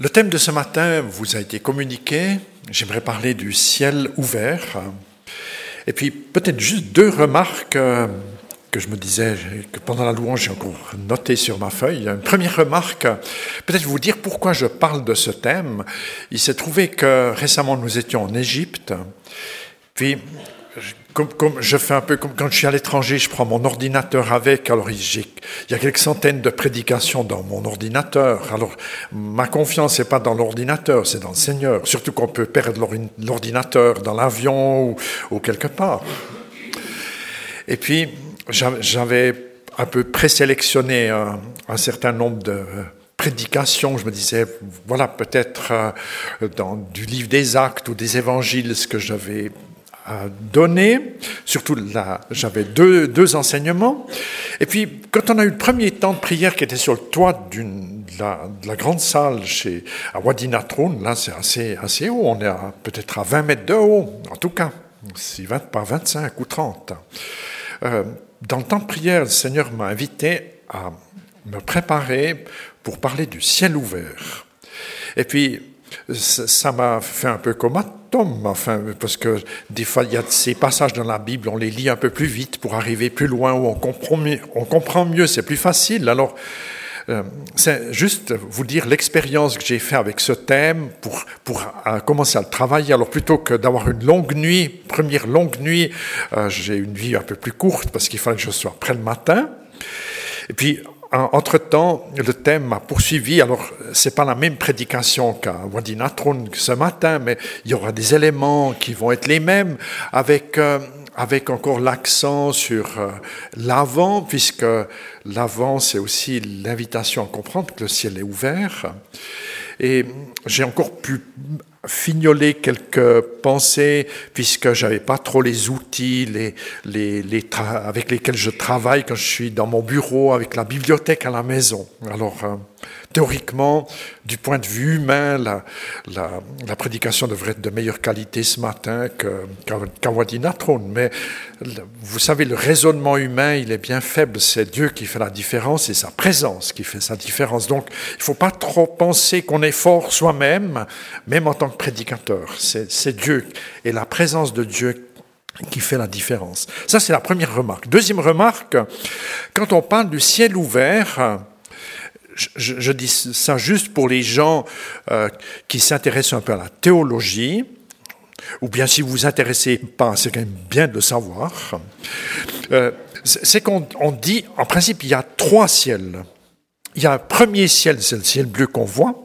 Le thème de ce matin vous a été communiqué. J'aimerais parler du ciel ouvert. Et puis peut-être juste deux remarques euh, que je me disais que pendant la louange j'ai encore noté sur ma feuille. Une première remarque, peut-être vous dire pourquoi je parle de ce thème. Il s'est trouvé que récemment nous étions en Égypte. Puis comme, je fais un peu comme quand je suis à l'étranger, je prends mon ordinateur avec. Alors, il y a quelques centaines de prédications dans mon ordinateur. Alors, ma confiance n'est pas dans l'ordinateur, c'est dans le Seigneur. Surtout qu'on peut perdre l'ordinateur dans l'avion ou, quelque part. Et puis, j'avais un peu présélectionné un, un certain nombre de prédications. Je me disais, voilà, peut-être euh, dans du livre des actes ou des évangiles, ce que j'avais donné. Surtout là, j'avais deux, deux, enseignements. Et puis, quand on a eu le premier temps de prière qui était sur le toit d'une, de, la, grande salle chez, à Wadinatroun, là, c'est assez, assez haut. On est peut-être à 20 mètres de haut, en tout cas. Si 20, pas 25 ou 30. Euh, dans le temps de prière, le Seigneur m'a invité à me préparer pour parler du ciel ouvert. Et puis, ça m'a fait un peu comme un tome, enfin, parce que des fois, il y a ces passages dans la Bible, on les lit un peu plus vite pour arriver plus loin, où on comprend mieux, c'est plus facile. Alors, euh, c'est juste vous dire l'expérience que j'ai fait avec ce thème pour, pour euh, commencer à le travailler. Alors plutôt que d'avoir une longue nuit, première longue nuit, euh, j'ai une vie un peu plus courte parce qu'il fallait que je sois prêt le matin. Et puis entre-temps, le thème m'a poursuivi. Alors, c'est pas la même prédication qu'à Wadinatron ce matin, mais il y aura des éléments qui vont être les mêmes, avec, euh, avec encore l'accent sur euh, l'avant, puisque l'avant, c'est aussi l'invitation à comprendre que le ciel est ouvert. Et j'ai encore pu fignoler quelques pensées, puisque j'avais pas trop les outils les, les, les avec lesquels je travaille quand je suis dans mon bureau, avec la bibliothèque à la maison. Alors, euh, théoriquement, du point de vue humain, la, prédication devrait être de meilleure qualité ce matin qu'à Wadinatron. Mais vous savez, le raisonnement humain, il est bien faible. C'est Dieu qui fait la différence et sa présence qui fait sa différence. Donc, il ne faut pas trop penser qu'on est fort soi-même, même en tant que prédicateur. C'est Dieu et la présence de Dieu qui fait la différence. Ça, c'est la première remarque. Deuxième remarque, quand on parle du ciel ouvert, je, dis ça juste pour les gens euh, qui s'intéressent un peu à la théologie, ou bien si vous vous intéressez pas, c'est quand même bien de le savoir, euh, c'est qu'on dit, en principe, il y a trois ciels. Il y a un premier ciel, c'est le ciel bleu qu'on voit.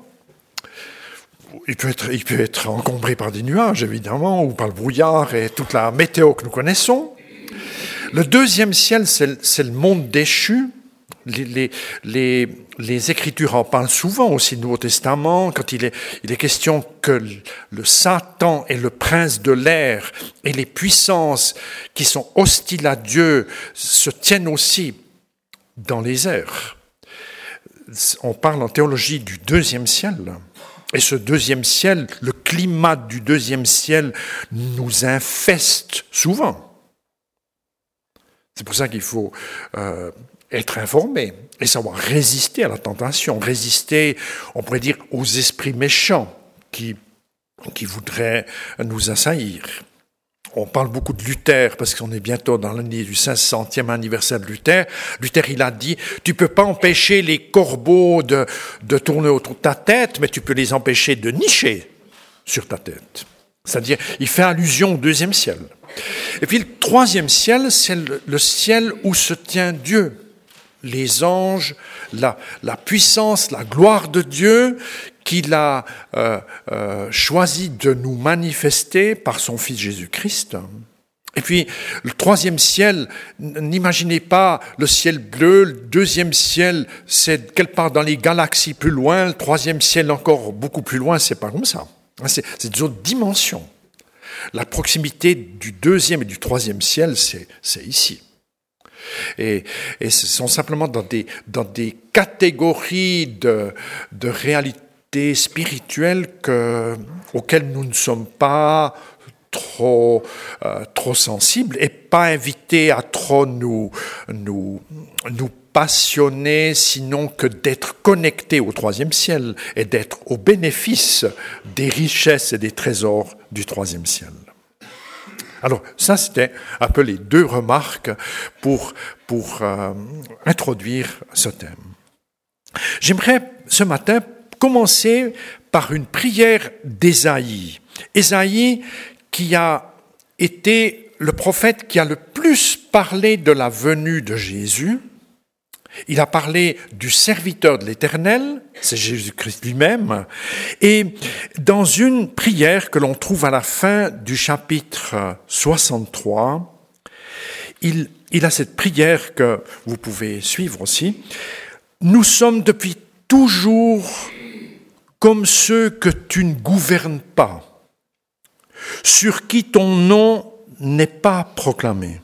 Il peut, être, il peut être encombré par des nuages, évidemment, ou par le brouillard et toute la météo que nous connaissons. Le deuxième ciel, c'est le monde déchu, les, Écritures en parlent souvent aussi, le Nouveau Testament, quand il est, question que le Satan est le prince de l'air et les puissances qui sont hostiles à Dieu se tiennent aussi dans les airs. On parle en théologie du deuxième ciel. Et ce deuxième ciel, le climat du deuxième ciel nous infeste souvent. C'est pour ça qu'il faut euh, être informé et savoir résister à la tentation, résister, on pourrait dire, aux esprits méchants qui, qui voudraient nous assaillir. On parle beaucoup de Luther parce qu'on est bientôt dans l'année du 500e anniversaire de Luther. Luther, il a dit, tu peux pas empêcher les corbeaux de, de tourner autour de ta tête, mais tu peux les empêcher de nicher sur ta tête. C'est-à-dire, il fait allusion au deuxième ciel. Et puis le troisième ciel, c'est le ciel où se tient Dieu les anges, la, puissance, la gloire de Dieu qu'il a euh, euh, choisi de nous manifester par son Fils Jésus-Christ. Et puis, le troisième ciel, n'imaginez pas le ciel bleu, le deuxième ciel, c'est quelque part dans les galaxies plus loin, le troisième ciel encore beaucoup plus loin, c'est pas comme ça. C'est des autres dimensions. La proximité du deuxième et du troisième ciel, c'est ici. Et, ce sont simplement dans des, dans des catégories de, de réalité spirituelle que, auxquelles nous ne sommes pas trop, euh, trop sensibles et pas invités à trop nous, nous, nous sinon que d'être connecté au troisième ciel et d'être au bénéfice des richesses et des trésors du troisième ciel. Alors ça, c'était un peu les deux remarques pour, pour euh, introduire ce thème. J'aimerais ce matin commencer par une prière d'Ésaïe. Ésaïe qui a été le prophète qui a le plus parlé de la venue de Jésus. Il a parlé du serviteur de l'Éternel, c'est Jésus-Christ lui-même, et dans une prière que l'on trouve à la fin du chapitre 63, il, il a cette prière que vous pouvez suivre aussi. Nous sommes depuis toujours comme ceux que tu ne gouvernes pas, sur qui ton nom n'est pas proclamé.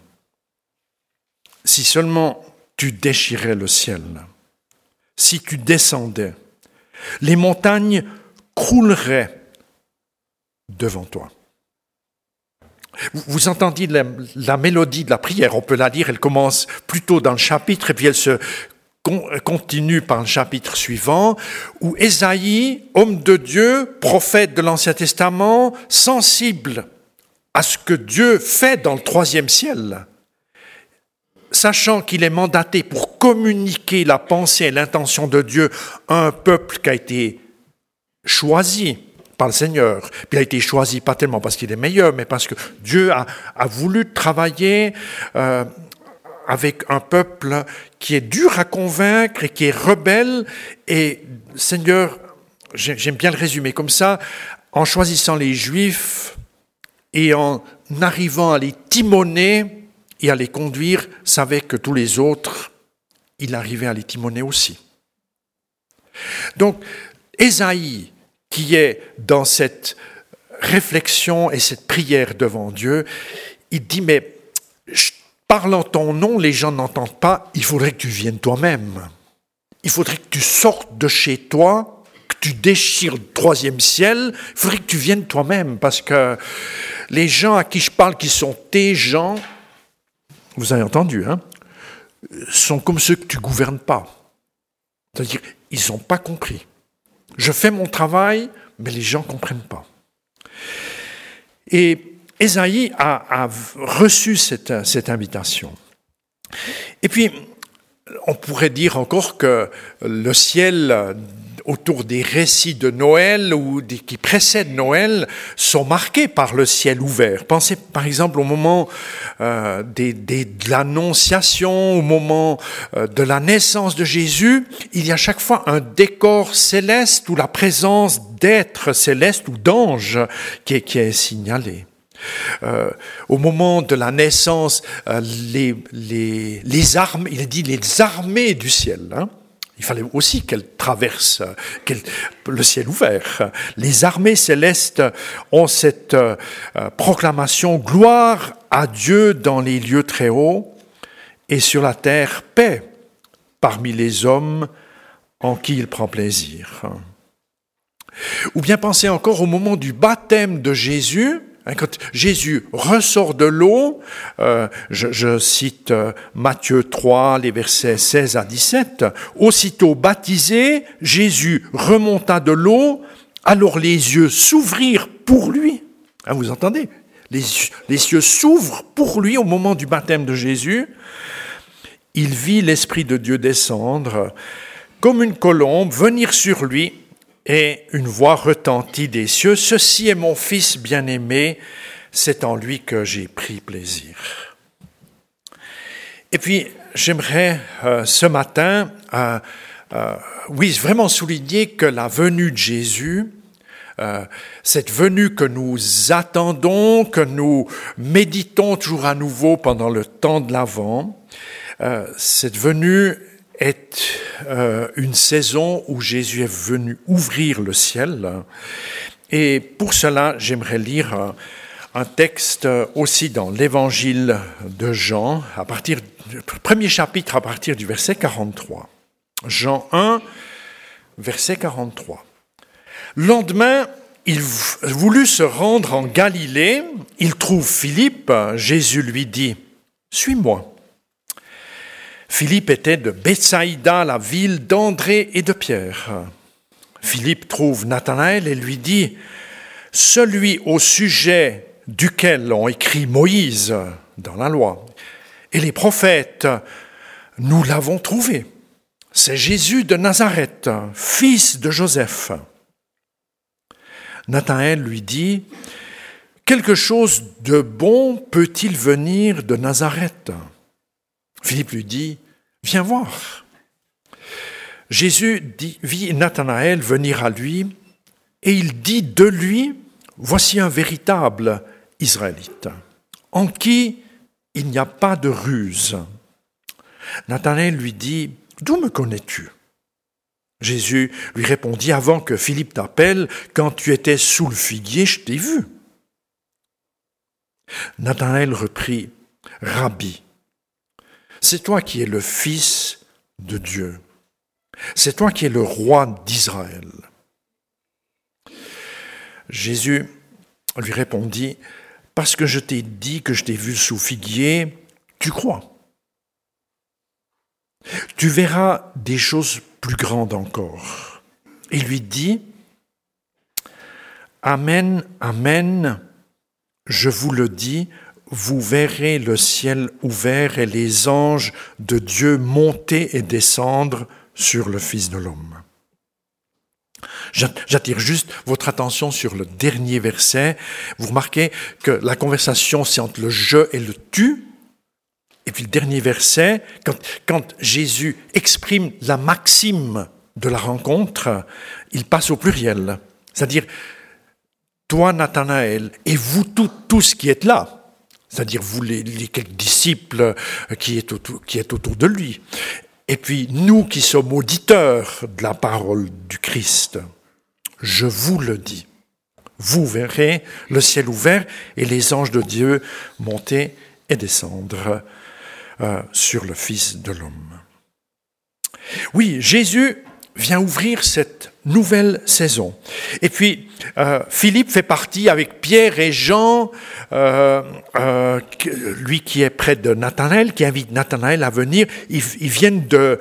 Si seulement tu déchirais le ciel, si tu descendais, les montagnes crouleraient devant toi. Vous entendiez la, mélodie de la prière, on peut la lire, elle commence plutôt dans le chapitre et puis elle se continue par le chapitre suivant, où Ésaïe, homme de Dieu, prophète de l'Ancien Testament, sensible à ce que Dieu fait dans le troisième ciel, sachant qu'il est mandaté pour communiquer la pensée et l'intention de Dieu à un peuple qui a été choisi par le Seigneur. Puis il a été choisi pas tellement parce qu'il est meilleur, mais parce que Dieu a, a voulu travailler euh, avec un peuple qui est dur à convaincre et qui est rebelle. Et Seigneur, j'aime bien le résumer comme ça, en choisissant les Juifs et en arrivant à les timoner et à les conduire, savait que tous les autres, il arrivait à les timoner aussi. Donc, Ésaïe, qui est dans cette réflexion et cette prière devant Dieu, il dit, mais parlant ton nom, les gens n'entendent pas, il faudrait que tu viennes toi-même. Il faudrait que tu sortes de chez toi, que tu déchires le troisième ciel, il faudrait que tu viennes toi-même, parce que les gens à qui je parle, qui sont tes gens, vous avez entendu, hein, sont comme ceux que tu gouvernes pas. C'est-à-dire, ils n'ont pas compris. Je fais mon travail, mais les gens ne comprennent pas. Et Ésaïe a, reçu cette, invitation. Et puis, on pourrait dire encore que le ciel autour des récits de Noël ou des, qui précèdent Noël sont marqués par le ciel ouvert. Pensez par exemple au moment euh, des, des, de l'annonciation, au moment euh, de la naissance de Jésus, il y a chaque fois un décor céleste ou la présence d'êtres célestes ou d'anges qui, qui est signalée. Euh, au moment de la naissance, euh, les, les, les, armes, il dit les armées du ciel. Hein. Il fallait aussi qu'elles traversent le ciel ouvert. Les armées célestes ont cette euh, proclamation gloire à Dieu dans les lieux très hauts et sur la terre paix parmi les hommes en qui il prend plaisir. Ou bien pensez encore au moment du baptême de Jésus, quand Jésus ressort de l'eau, euh, je, cite euh, Matthieu 3, les versets 16 à 17, aussitôt baptisé, Jésus remonta de l'eau, alors les yeux s'ouvrirent pour lui. Hein, vous entendez? Les, les yeux s'ouvrent pour lui au moment du baptême de Jésus. Il vit l'Esprit de Dieu descendre comme une colombe, venir sur lui, et une voix retentit des cieux, Ceci est mon Fils bien-aimé, c'est en lui que j'ai pris plaisir. Et puis, j'aimerais euh, ce matin, euh, euh, oui, vraiment souligner que la venue de Jésus, cette venue que nous attendons, que nous méditons toujours à nouveau pendant le temps de l'Avent, cette venue est euh, une saison où Jésus est venu ouvrir le ciel. Et pour cela, j'aimerais lire un texte aussi dans l'évangile de Jean, à partir du premier chapitre, à partir du verset 43. Jean 1, verset 43. lendemain, il voulut se rendre en Galilée, il trouve Philippe, Jésus lui dit, Suis-moi. Philippe était de Bethsaïda, la ville d'André et de Pierre. Philippe trouve Nathanaël et lui dit, Celui au sujet duquel ont écrit Moïse dans la loi et les prophètes, nous l'avons trouvé. C'est Jésus de Nazareth, fils de Joseph. Nathanaël lui dit, Quelque chose de bon peut-il venir de Nazareth? Philippe lui dit, Viens voir. Jésus vit Nathanaël venir à lui et il dit de lui, Voici un véritable Israélite, en qui il n'y a pas de ruse. Nathanaël lui dit, D'où me connais-tu? Jésus lui répondit, Avant que Philippe t'appelle, quand tu étais sous le figuier, je t'ai vu. Nathanaël reprit, Rabbi, c'est toi qui es le Fils de Dieu. C'est toi qui es le roi d'Israël. Jésus lui répondit, Parce que je t'ai dit que je t'ai vu sous figuier, tu crois. Tu verras des choses plus grandes encore. Il lui dit, Amen, Amen, je vous le dis, vous verrez le ciel ouvert et les anges de Dieu monter et descendre sur le Fils de l'homme. J'attire juste votre attention sur le dernier verset. Vous remarquez que la conversation, c'est entre le je et le tu. Et puis le dernier verset, quand, quand Jésus exprime la maxime de la rencontre, il passe au pluriel. C'est-à-dire, toi, Nathanaël, et vous tous qui êtes là, c'est-à-dire vous les, quelques disciples qui est, autour, qui autour de lui, et puis nous qui sommes auditeurs de la parole du Christ, je vous le dis, vous verrez le ciel ouvert et les anges de Dieu monter et descendre euh, sur le Fils de l'homme. Oui, Jésus vient ouvrir cette nouvelle saison. Et puis, euh, Philippe fait partie avec Pierre et Jean, euh, euh, lui qui est près de Nathanaël, qui invite Nathanaël à venir. Ils, viennent de,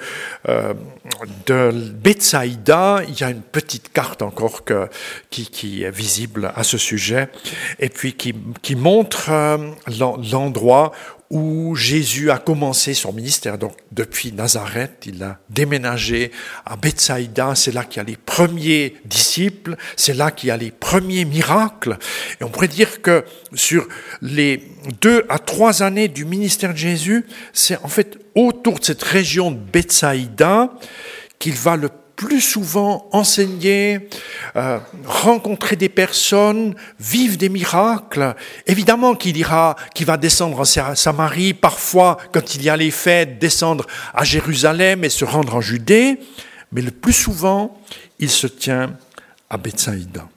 de Bethsaïda. Il y a une petite carte encore que, qui, qui, est visible à ce sujet, et puis qui, qui montre l'endroit où Jésus a commencé son ministère. Donc, depuis Nazareth, il a déménagé à Bethsaïda. C'est là qu'il y a les premiers disciples. C'est là qu'il y a les premiers miracles. Et on pourrait dire que sur les deux à trois années du ministère de Jésus, c'est en fait autour de cette région de Bethsaïda qu'il va le plus souvent enseigner, euh, rencontrer des personnes, vivre des miracles. Évidemment qu'il ira, qu'il va descendre en Samarie, parfois, quand il y a les fêtes, descendre à Jérusalem et se rendre en Judée, mais le plus souvent, il se tient à Bethsaïda.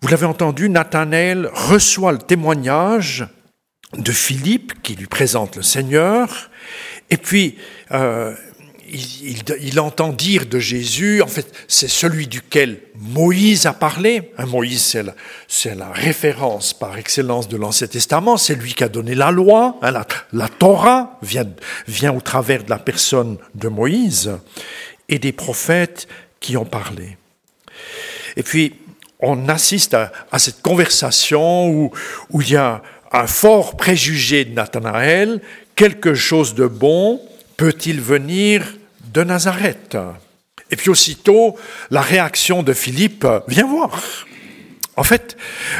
Vous l'avez entendu, Nathanaël reçoit le témoignage de Philippe qui lui présente le Seigneur, et puis euh, il, entend dire de Jésus, en fait, c'est celui duquel Moïse a parlé. Hein, Moïse, c'est la, référence par excellence de l'Ancien Testament, c'est lui qui a donné la loi. Hein, la, Torah vient, au travers de la personne de Moïse et des prophètes qui ont parlé. Et puis, on assiste à, cette conversation où, où il y a un fort préjugé de Nathanaël, quelque chose de bon peut-il venir de Nazareth. Et puis aussitôt, la réaction de Philippe, viens voir. En fait,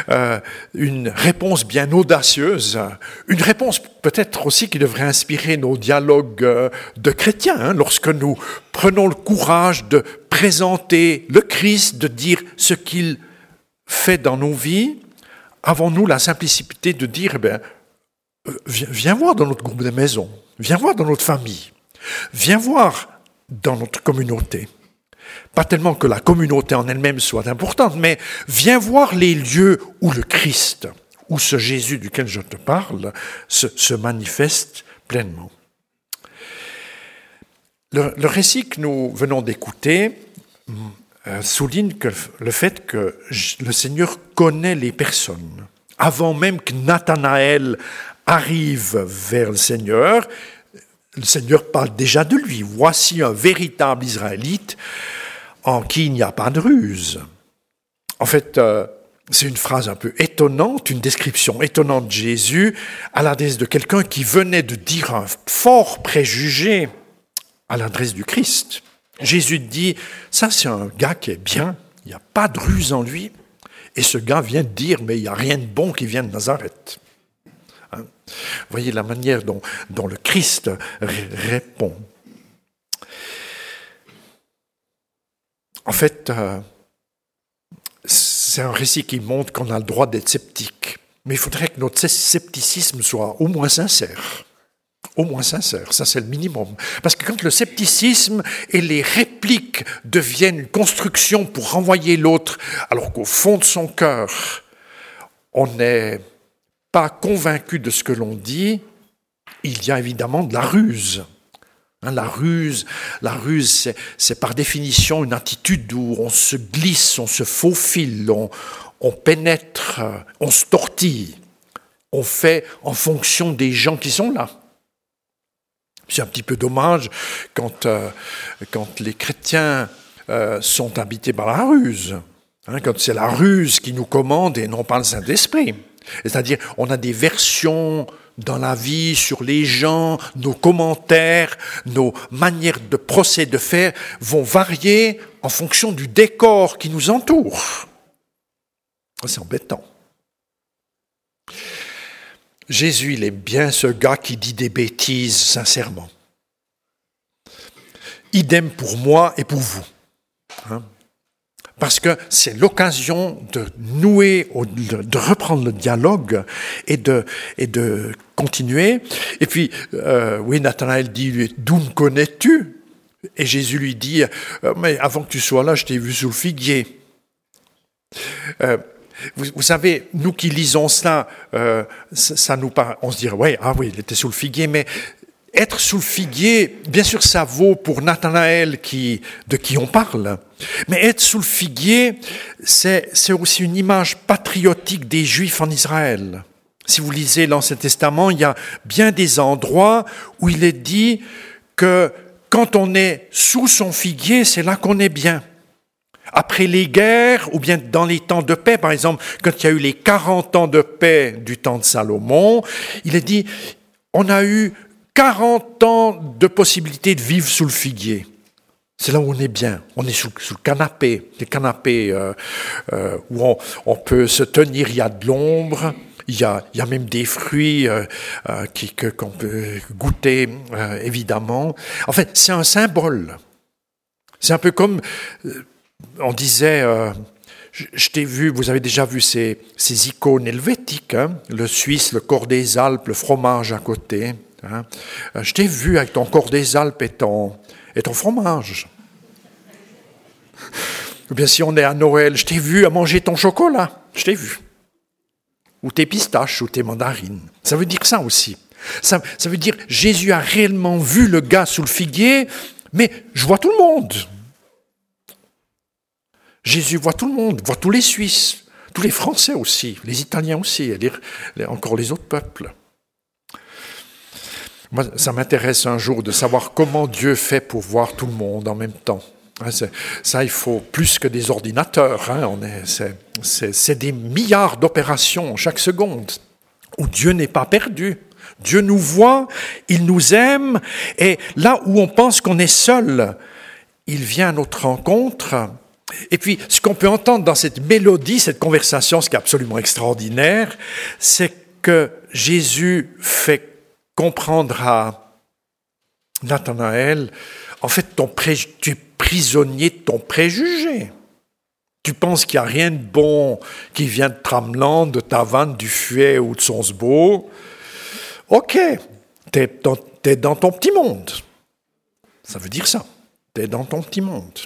euh, une réponse bien audacieuse, une réponse peut-être aussi qui devrait inspirer nos dialogues euh, de chrétiens, hein, lorsque nous prenons le courage de présenter le Christ, de dire ce qu'il fait dans nos vies, avons-nous la simplicité de dire, eh euh, viens, viens voir dans notre groupe de maison, viens voir dans notre famille, viens voir dans notre communauté. Pas tellement que la communauté en elle-même soit importante, mais viens voir les lieux où le Christ, où ce Jésus duquel je te parle, se, manifeste pleinement. Le, récit que nous venons d'écouter euh, souligne que le fait que le Seigneur connaît les personnes. Avant même que Nathanaël arrive vers le Seigneur, le Seigneur parle déjà de lui. Voici un véritable Israélite en qui il n'y a pas de ruse. En fait, euh, c'est une phrase un peu étonnante, une description étonnante de Jésus à l'adresse de quelqu'un qui venait de dire un fort préjugé à l'adresse du Christ. Jésus dit, ça c'est un gars qui est bien, il n'y a pas de ruse en lui. Et ce gars vient de dire, mais il n'y a rien de bon qui vient de Nazareth. Voyez la manière dont, le Christ répond. En fait, euh, c'est un récit qui montre qu'on a le droit d'être sceptique. Mais il faudrait que notre scepticisme soit au moins sincère. Au moins sincère, ça c'est le minimum. Parce que quand le scepticisme et les répliques deviennent une construction pour renvoyer l'autre, alors qu'au fond de son cœur, on n'est pas convaincu de ce que l'on dit, il y a évidemment de la ruse. Hein, la ruse, la ruse, c'est par définition une attitude où on se glisse, on se faufile, on, pénètre, on se tortille. On fait en fonction des gens qui sont là. C'est un petit peu dommage quand, euh, quand les chrétiens euh, sont habités par la ruse, hein, quand c'est la ruse qui nous commande et non pas le Saint-Esprit. C'est-à-dire, on a des versions dans la vie, sur les gens, nos commentaires, nos manières de procéder, de faire vont varier en fonction du décor qui nous entoure. C'est embêtant. Jésus, il est bien ce gars qui dit des bêtises sincèrement. Idem pour moi et pour vous. Hein parce que c'est l'occasion de nouer, de reprendre le dialogue et de, et de continuer. Et puis, euh, oui, Nathanaël dit, d'où me connais-tu? Et Jésus lui dit, euh, mais avant que tu sois là, je t'ai vu sous le figuier. Euh, vous, vous, savez, nous qui lisons cela, euh, ça, ça, nous parle, on se dirait, ouais, ah oui, il était sous le figuier, mais être sous le figuier, bien sûr, ça vaut pour Nathanaël qui, de qui on parle. Mais être sous le figuier, c'est, aussi une image patriotique des Juifs en Israël. Si vous lisez l'Ancien Testament, il y a bien des endroits où il est dit que quand on est sous son figuier, c'est là qu'on est bien. Après les guerres, ou bien dans les temps de paix, par exemple, quand il y a eu les 40 ans de paix du temps de Salomon, il est dit, on a eu 40 ans de possibilité de vivre sous le figuier. C'est là où on est bien. On est sous, le canapé, des canapés euh, euh, où on, peut se tenir. Il y a de l'ombre. Il y, a, il y a même des fruits euh, qu'on peut goûter, évidemment. En fait, c'est un symbole. C'est un peu comme on disait. Je, t'ai vu, vous avez déjà vu ces, ces icônes helvétiques, hein, le Suisse, le corps des Alpes, le fromage à côté. Hein. Je t'ai vu avec ton corps des Alpes et ton, et ton fromage. Ou bien si on est à Noël, je t'ai vu à manger ton chocolat. Je t'ai vu. Ou tes pistaches ou tes mandarines. Ça veut dire ça aussi. Ça, veut dire Jésus a réellement vu le gars sous le figuier, mais je vois tout le monde. Jésus voit tout le monde, voit tous les Suisses, tous les Français aussi, les Italiens aussi, et encore les autres peuples. Moi, ça m'intéresse un jour de savoir comment Dieu fait pour voir tout le monde en même temps. Hein, ça, il faut plus que des ordinateurs. Hein. C'est des milliards d'opérations chaque seconde où Dieu n'est pas perdu. Dieu nous voit, il nous aime, et là où on pense qu'on est seul, il vient à notre rencontre. Et puis, ce qu'on peut entendre dans cette mélodie, cette conversation, ce qui est absolument extraordinaire, c'est que Jésus fait comprendre à Nathanaël, en fait, ton tu es prisonnier de ton préjugé. Tu penses qu'il n'y a rien de bon qui vient de Tramland, de Tavannes, du Fuet ou de Sonsbo. Ok, tu es, es, dans ton petit monde. Ça veut dire ça. Tu es dans ton petit monde.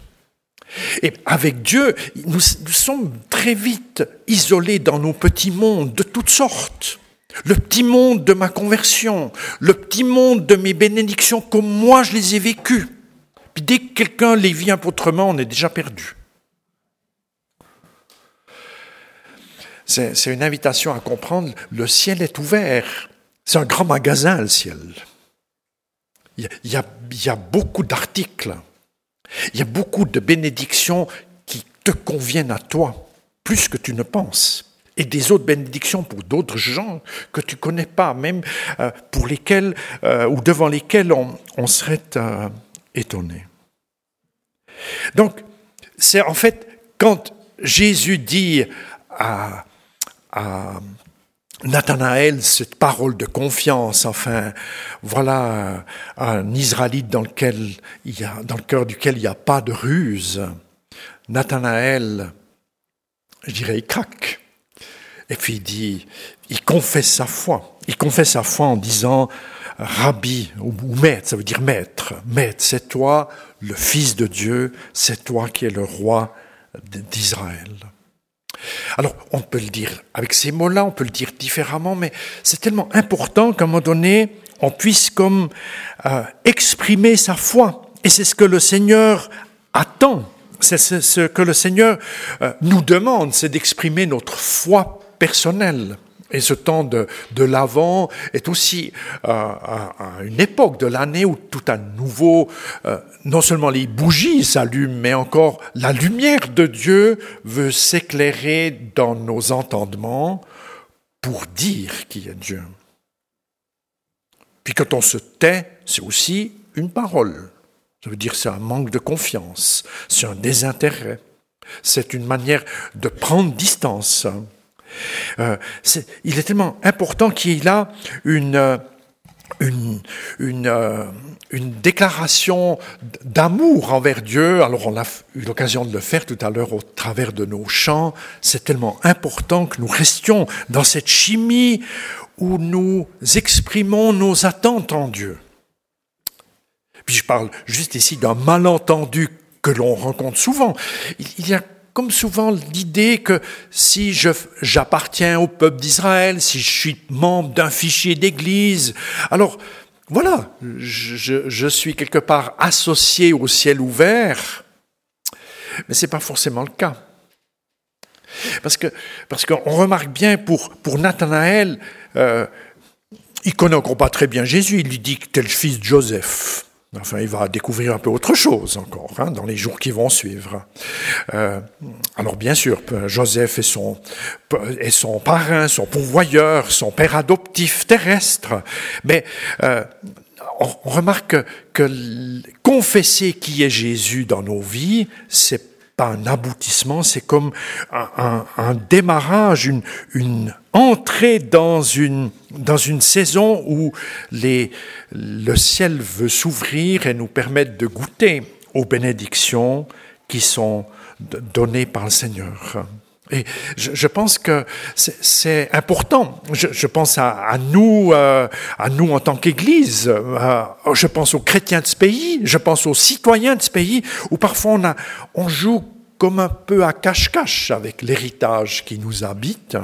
Et avec Dieu, nous sommes très vite isolés dans nos petits mondes de toutes sortes. Le petit monde de ma conversion, le petit monde de mes bénédictions comme moi je les ai vécues. Puis dès que quelqu'un les vit autrement, on est déjà perdu. C'est une invitation à comprendre, le ciel est ouvert. C'est un grand magasin, le ciel. il y, a, beaucoup d'articles, il y a beaucoup de bénédictions qui te conviennent à toi, plus que tu ne penses. Et des autres bénédictions pour d'autres gens que tu connais pas, même euh, pour lesquels euh, ou devant lesquels on, serait euh, étonné. Donc, c'est en fait quand Jésus dit à, à Nathanaël, cette parole de confiance, enfin, voilà un Israélite dans, lequel il y a, dans le cœur duquel il n'y a pas de ruse. Nathanaël, je dirais, il craque. Et puis il dit, il confesse sa foi. Il confesse sa foi en disant, Rabbi ou, maître, ça veut dire maître. Maître, c'est toi le Fils de Dieu, c'est toi qui es le roi d'Israël. Alors, on peut le dire avec ces mots-là, on peut le dire différemment, mais c'est tellement important qu'à un moment donné, on puisse comme euh, exprimer sa foi. Et c'est ce que le Seigneur attend. C'est ce que le Seigneur euh, nous demande, c'est d'exprimer notre foi personnelle. Et ce temps de, de l'Avent est aussi euh, une époque de l'année où tout à nouveau, euh, non seulement les bougies s'allument, mais encore la lumière de Dieu veut s'éclairer dans nos entendements pour dire qui est Dieu. Puis quand on se tait, c'est aussi une parole. Ça veut dire c'est un manque de confiance, c'est un désintérêt, c'est une manière de prendre distance. Euh, il est tellement important qu'il y ait là une, une, une, euh, une déclaration d'amour envers Dieu. Alors on a eu l'occasion de le faire tout à l'heure au travers de nos chants. C'est tellement important que nous restions dans cette chimie où nous exprimons nos attentes en Dieu. Puis je parle juste ici d'un malentendu que l'on rencontre souvent. Il y a comme souvent l'idée que si j'appartiens au peuple d'Israël, si je suis membre d'un fichier d'église, alors voilà, je, suis quelque part associé au ciel ouvert, mais ce n'est pas forcément le cas. Parce que parce qu'on remarque bien pour, pour Nathanaël, euh, il connaît encore pas très bien Jésus, il lui dit que fils Joseph. Enfin, il va découvrir un peu autre chose encore hein, dans les jours qui vont suivre. Euh, alors bien sûr, Joseph est son, son parrain, son pourvoyeur, son père adoptif terrestre, mais euh, on remarque que confesser qui est Jésus dans nos vies, c'est pas un aboutissement, c'est comme un, démarrage, une, une entrée dans une, dans une saison où le ciel veut s'ouvrir et nous permettre de goûter aux bénédictions qui sont données par le Seigneur. Et je, pense que c'est important. Je, pense à, nous, euh, à nous en tant qu'Église. Euh, je pense aux chrétiens de ce pays. Je pense aux citoyens de ce pays, où parfois on, joue comme un peu à cache-cache avec l'héritage qui nous habite.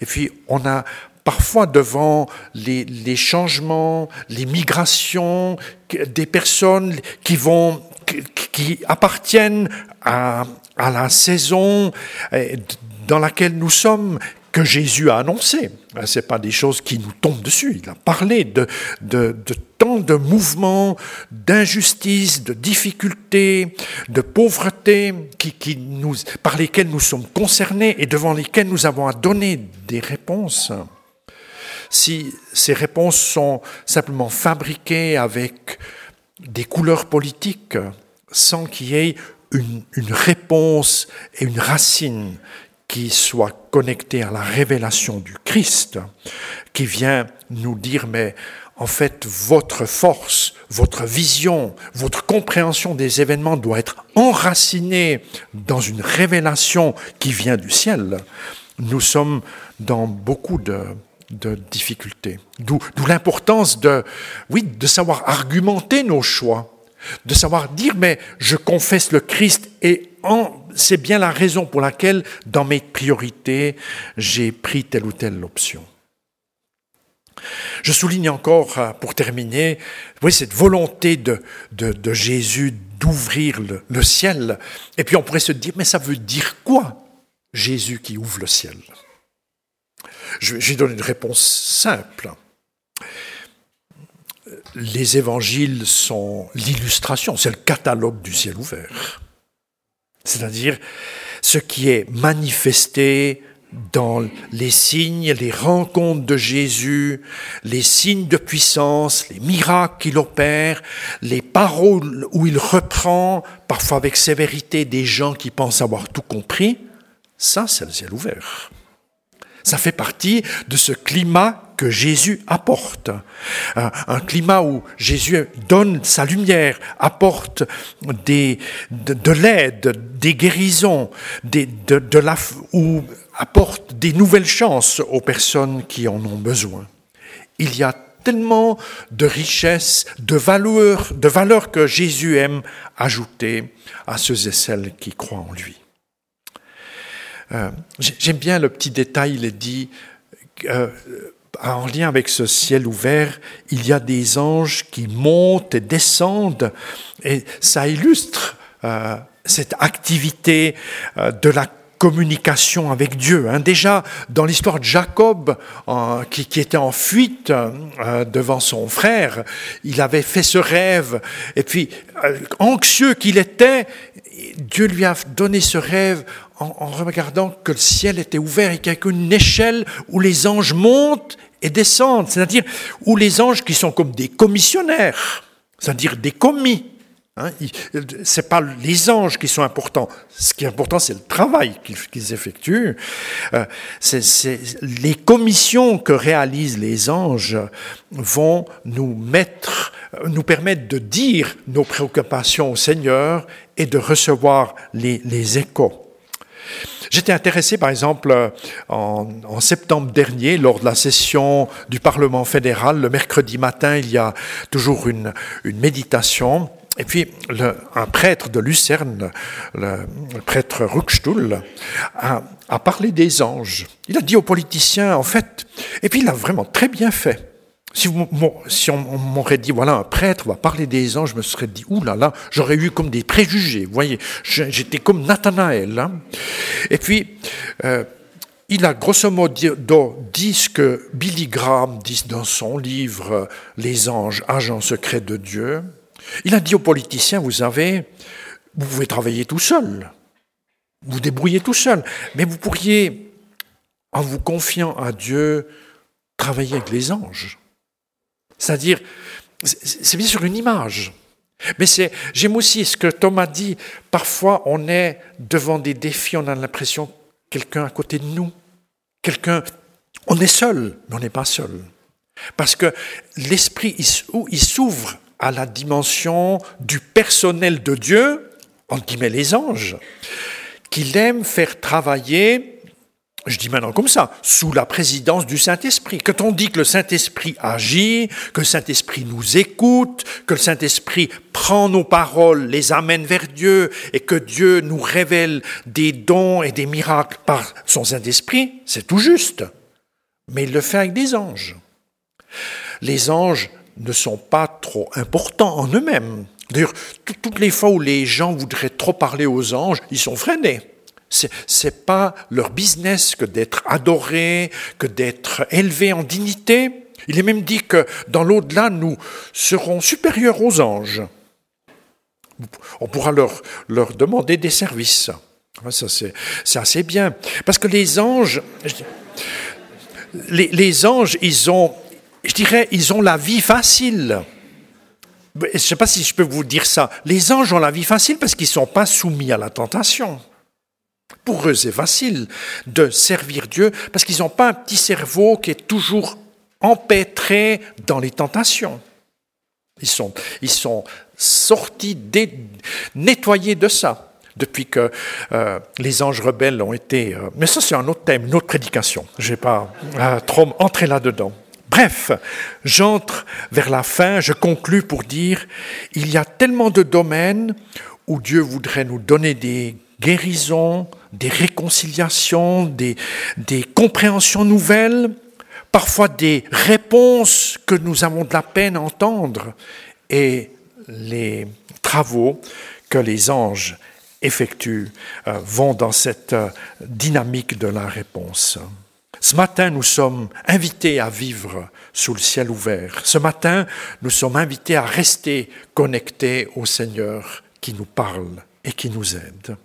Et puis on a parfois devant les changements, les migrations, des personnes qui vont qui appartiennent à, à la saison eh, dans laquelle nous sommes, que Jésus a annoncé. Ben, Ce pas des choses qui nous tombent dessus. Il a parlé de, de, de tant de mouvements, d'injustice, de difficultés, de pauvreté qui, qui nous, par lesquels nous sommes concernés et devant lesquels nous avons à donner des réponses. Si ces réponses sont simplement fabriquées avec des couleurs politiques, sans qu'il y ait une, réponse et une racine qui soit connectée à la révélation du Christ, qui vient nous dire, mais en fait, votre force, votre vision, votre compréhension des événements doit être enracinée dans une révélation qui vient du ciel. Nous sommes dans beaucoup de, de difficultés. D'où l'importance de, oui, de savoir argumenter nos choix de savoir dire, mais je confesse le Christ et c'est bien la raison pour laquelle, dans mes priorités, j'ai pris telle ou telle option. Je souligne encore, euh, pour terminer, cette volonté de, Jésus d'ouvrir le, ciel. Et puis on pourrait se dire, mais ça veut dire quoi, Jésus qui ouvre le ciel? Je, donner une réponse simple. Les évangiles sont l'illustration, c'est le catalogue du ciel ouvert. C'est-à-dire ce qui est manifesté dans les signes, les rencontres de Jésus, les signes de puissance, les miracles qu'il opère, les paroles où il reprend, parfois avec sévérité, des gens qui pensent avoir tout compris, ça c'est le ciel ouvert. Ça fait partie de ce climat que Jésus apporte. Un, climat où Jésus donne sa lumière, apporte de, l'aide, des guérisons, des, de, apporte des nouvelles chances aux personnes qui en ont besoin. Il y a tellement de richesses, de valeurs, de valeurs que Jésus aime ajouter à ceux et celles qui croient en lui. Euh, j'aime bien le petit détail, il est dit, euh, en lien avec ce ciel ouvert, il y a des anges qui montent et descendent, et ça illustre euh, cette activité de la communication avec Dieu. Hein. Déjà, dans l'histoire de Jacob, qui, était en fuite devant son frère, il avait fait ce rêve, et puis, anxieux qu'il était, Dieu lui a donné ce rêve en, regardant que le ciel était ouvert et qu'il y a une échelle où les anges montent et descendent, c'est-à-dire où les anges qui sont comme des commissionnaires, c'est-à-dire des commis. Hein, ce n'est pas les anges qui sont importants. Ce qui est important, c'est le travail qu'ils effectuent. Euh, les commissions que réalisent les anges vont nous mettre, nous permettre de dire nos préoccupations au Seigneur et de recevoir les échos. J'étais intéressé, par exemple, en, septembre dernier, lors de la session du Parlement fédéral, le mercredi matin, il y a toujours une, méditation. Et puis, un prêtre de Lucerne, le, prêtre Ruckstuhl, a, a, parlé des anges. Il a dit aux politiciens, en fait, et puis il a vraiment très bien fait. Si, on, m'aurait dit, voilà, un prêtre va parler des anges, je me serais dit, oulala, j'aurais eu comme des préjugés. Vous voyez, j'étais comme Nathanaël. Hein. Et puis, euh, il a grosso modo dit ce que Billy Graham dit dans son livre Les anges, agents secrets de Dieu. Il a dit aux politiciens, vous savez, vous pouvez travailler tout seul, vous débrouillez tout seul, mais vous pourriez, en vous confiant à Dieu, travailler avec les anges. C'est-à-dire, c'est bien sûr une image. Mais c'est, j'aime aussi ce que Thomas dit, parfois on est devant des défis, on a l'impression quelqu'un à côté de nous, quelqu'un, on est seul, mais on n'est pas seul. Parce que l'esprit, il s'ouvre à la dimension du personnel de Dieu, entre guillemets les anges, qu'il aime faire travailler je dis maintenant comme ça, sous la présidence du Saint-Esprit. Quand on dit que le Saint-Esprit agit, que le Saint-Esprit nous écoute, que le Saint-Esprit prend nos paroles, les amène vers Dieu, et que Dieu nous révèle des dons et des miracles par son Saint-Esprit, c'est tout juste. Mais il le fait avec des anges. Les anges ne sont pas trop importants en eux-mêmes. D'ailleurs, toutes les fois où les gens voudraient trop parler aux anges, ils sont freinés. Ce n'est pas leur business que d'être adoré, que d'être élevé en dignité. Il est même dit que dans l'au-delà, nous serons supérieurs aux anges. On pourra leur, demander des services. Ça, c'est assez bien. Parce que les anges, les, les anges, ils ont, je dirais, ils ont la vie facile. Je ne sais pas si je peux vous dire ça. Les anges ont la vie facile parce qu'ils ne sont pas soumis à la tentation. Pour eux, c'est facile de servir Dieu parce qu'ils n'ont pas un petit cerveau qui est toujours empêtré dans les tentations. Ils sont, ils sont sortis, nettoyés de ça depuis que euh, les anges rebelles ont été... Euh, mais ça, c'est un autre thème, une autre prédication. Je vais pas euh, trop entrer là-dedans. Bref, j'entre vers la fin, je conclus pour dire, il y a tellement de domaines où Dieu voudrait nous donner des guérisons, des réconciliations, des, des compréhensions nouvelles, parfois des réponses que nous avons de la peine à entendre, et les travaux que les anges effectuent euh, vont dans cette euh, dynamique de la réponse. Ce matin, nous sommes invités à vivre sous le ciel ouvert. Ce matin, nous sommes invités à rester connectés au Seigneur qui nous parle et qui nous aide.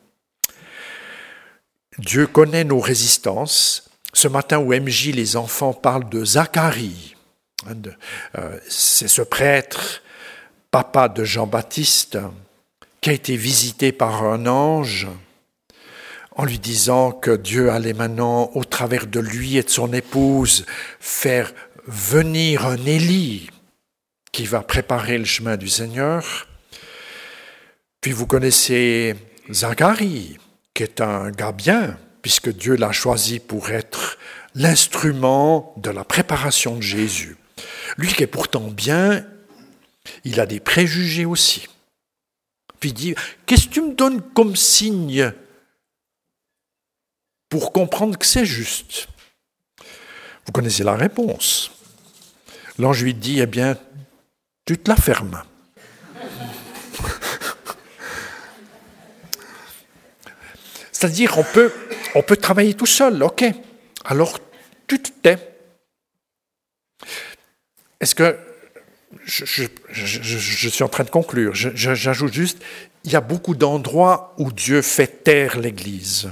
Dieu connaît nos résistances. Ce matin où MJ, les enfants, parlent de Zacharie, hein, euh, c'est ce prêtre, papa de Jean-Baptiste, qui a été visité par un ange en lui disant que Dieu allait maintenant, au travers de lui et de son épouse, faire venir un Élie qui va préparer le chemin du Seigneur. Puis vous connaissez Zacharie, qui est un gars bien, puisque Dieu l'a choisi pour être l'instrument de la préparation de Jésus. Lui qui est pourtant bien, il a des préjugés aussi. Puis il dit, qu'est-ce que tu me donnes comme signe pour comprendre que c'est juste? Vous connaissez la réponse. L'ange lui dit, eh bien, tu te la fermes. C'est-à-dire, on peut, on peut travailler tout seul, ok. Alors, tu te tais. Est-ce que je, je, suis en train de conclure. J'ajoute juste, il y a beaucoup d'endroits où Dieu fait taire l'Église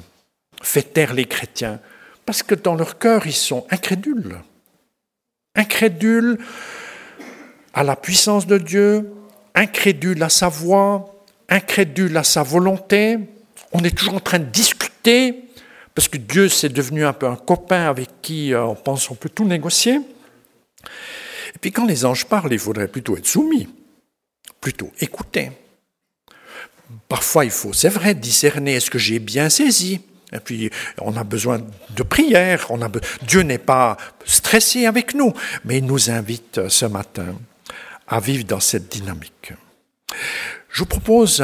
fait taire les chrétiens, parce que dans leur cœur, ils sont incrédules. Incrédules à la puissance de Dieu, incrédules à sa voix, incrédules à sa volonté. On est toujours en train de discuter, parce que Dieu, c'est devenu un peu un copain avec qui euh, on pense qu'on peut tout négocier. Et puis quand les anges parlent, il faudrait plutôt être soumis, plutôt écouter. Parfois, il faut, c'est vrai, discerner, est-ce que j'ai bien saisi? Et puis, on a besoin de prière. On Dieu n'est pas stressé avec nous, mais il nous invite ce matin à vivre dans cette dynamique. Je vous propose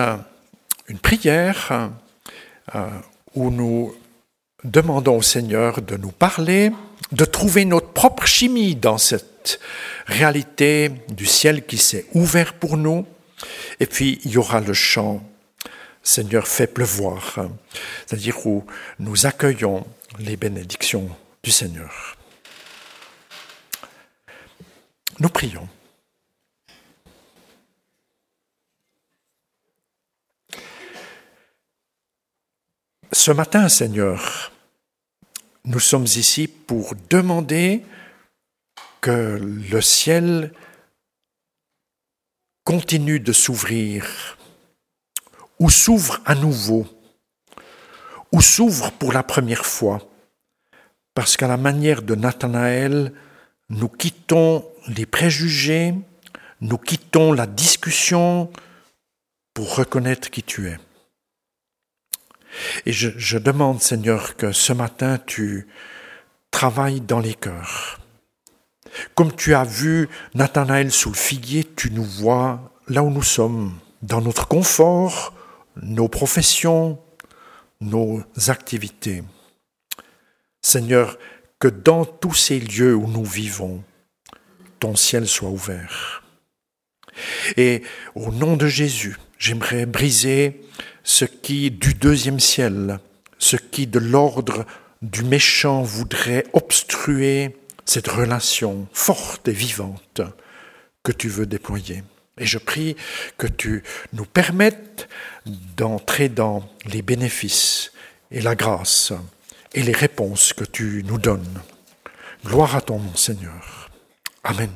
une prière euh, où nous demandons au Seigneur de nous parler, de trouver notre propre chimie dans cette réalité du ciel qui s'est ouvert pour nous. Et puis, il y aura le chant Seigneur, fais pleuvoir, c'est-à-dire où nous accueillons les bénédictions du Seigneur. Nous prions. Ce matin, Seigneur, nous sommes ici pour demander que le ciel continue de s'ouvrir ou s'ouvre à nouveau, ou s'ouvre pour la première fois, parce qu'à la manière de Nathanaël, nous quittons les préjugés, nous quittons la discussion pour reconnaître qui tu es. Et je, demande, Seigneur, que ce matin tu travailles dans les cœurs. Comme tu as vu Nathanaël sous le figuier, tu nous vois là où nous sommes, dans notre confort, nos professions, nos activités. Seigneur, que dans tous ces lieux où nous vivons, ton ciel soit ouvert. Et au nom de Jésus, j'aimerais briser ce qui du deuxième ciel, ce qui de l'ordre du méchant voudrait obstruer cette relation forte et vivante que tu veux déployer. Et je prie que tu nous permettes d'entrer dans les bénéfices et la grâce et les réponses que tu nous donnes. Gloire à ton nom, Seigneur. Amen.